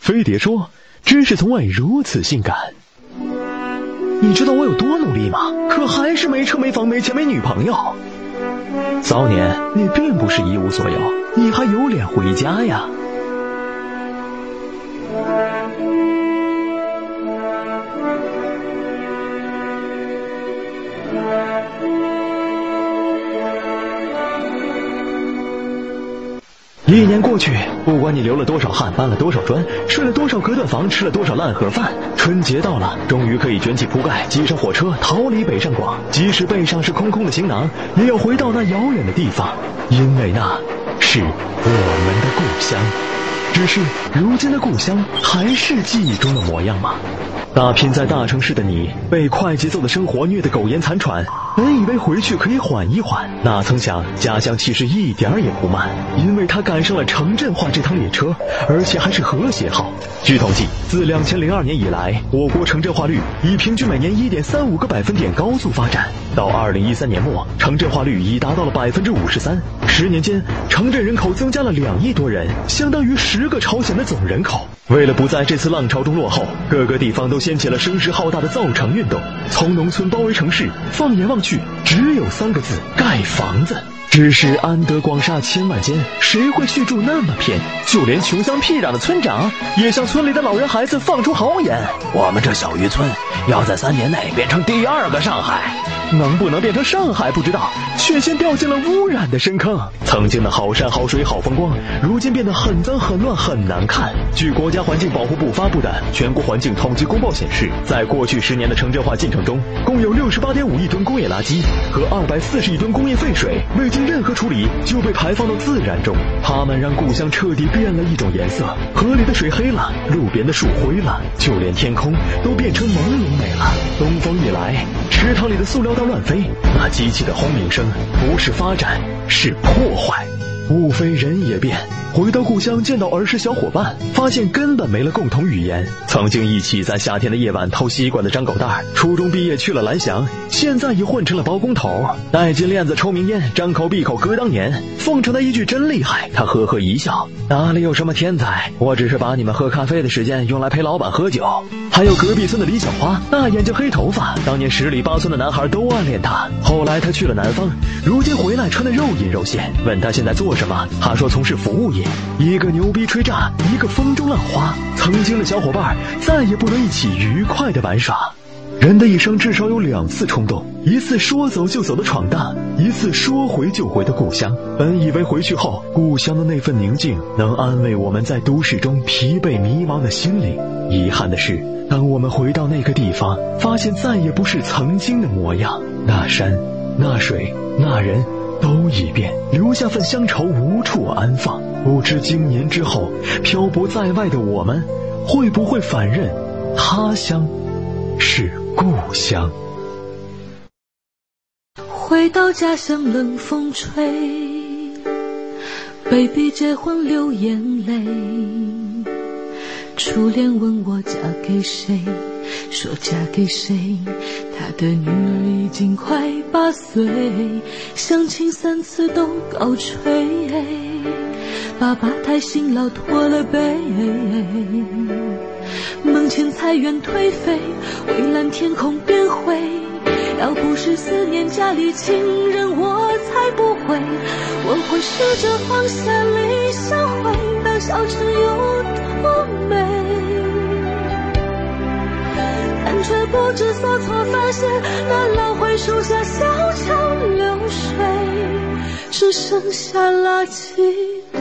飞碟说：“知识从未如此性感。”你知道我有多努力吗？可还是没车没房没钱没女朋友。骚年，你并不是一无所有，你还有脸回家呀？一年过去，不管你流了多少汗，搬了多少砖，睡了多少隔断房，吃了多少烂盒饭，春节到了，终于可以卷起铺盖，挤上火车，逃离北上广。即使背上是空空的行囊，也要回到那遥远的地方，因为那是我们的故乡。只是，如今的故乡还是记忆中的模样吗？打拼在大城市的你，被快节奏的生活虐得苟延残喘。本以为回去可以缓一缓，哪曾想家乡其实一点儿也不慢，因为它赶上了城镇化这趟列车，而且还是和谐号。据统计，自两千零二年以来，我国城镇化率以平均每年一点三五个百分点高速发展，到二零一三年末，城镇化率已达到了百分之五十三。十年间，城镇人口增加了两亿多人，相当于十个朝鲜的总人口。为了不在这次浪潮中落后，各个地方都掀起了声势浩大的造城运动，从农村包围城市，放眼望去，只有三个字：盖房子。只是安得广厦千万间，谁会去住那么偏？就连穷乡僻壤的村长，也向村里的老人孩子放出豪言：我们这小渔村，要在三年内变成第二个上海。能不能变成上海不知道，却先掉进了污染的深坑。曾经的好山好水好风光，如今变得很脏很乱很难看。据国家环境保护部发布的全国环境统计公报显示，在过去十年的城镇化进程中，共有六十八点五亿吨工业垃圾和二百四十亿吨工业废水未经任何处理就被排放到自然中。它们让故乡彻底变了一种颜色，河里的水黑了，路边的树灰了，就连天空都变成朦胧美了。东风一来，池塘里的塑料袋。乱飞，那机器的轰鸣声不是发展，是破坏。物非人也变，回到故乡见到儿时小伙伴，发现根本没了共同语言。曾经一起在夏天的夜晚偷西瓜的张狗蛋，初中毕业去了蓝翔，现在已混成了包工头。戴金链子抽名烟，张口闭口歌当年。奉承他一句真厉害，他呵呵一笑，哪里有什么天才，我只是把你们喝咖啡的时间用来陪老板喝酒。还有隔壁村的李小花，大眼睛黑头发，当年十里八村的男孩都暗恋她。后来她去了南方，如今回来穿的肉隐肉现。问她现在做什么，他说从事服务业。一个牛逼吹炸，一个风中浪花。曾经的小伙伴再也不能一起愉快的玩耍。人的一生至少有两次冲动，一次说走就走的闯荡，一次说回就回的故乡。本以为回去后，故乡的那份宁静能安慰我们在都市中疲惫迷茫的心灵。遗憾的是，当我们回到那个地方，发现再也不是曾经的模样。那山，那水，那人，都已变，留下份乡愁无处安放。不知经年之后，漂泊在外的我们，会不会反认他乡是？故乡，回到家乡冷风吹被逼结婚流眼泪，初恋问我嫁给谁，说嫁给谁，他的女儿已经快八岁，相亲三次都告吹，爸爸太辛劳驼了背。门前菜园颓废，蔚蓝天空变灰。要不是思念家里亲人，我才不会。我会试着放下理想，回到小城不知所措，发现那老槐树下小桥流水，只剩下垃圾堆。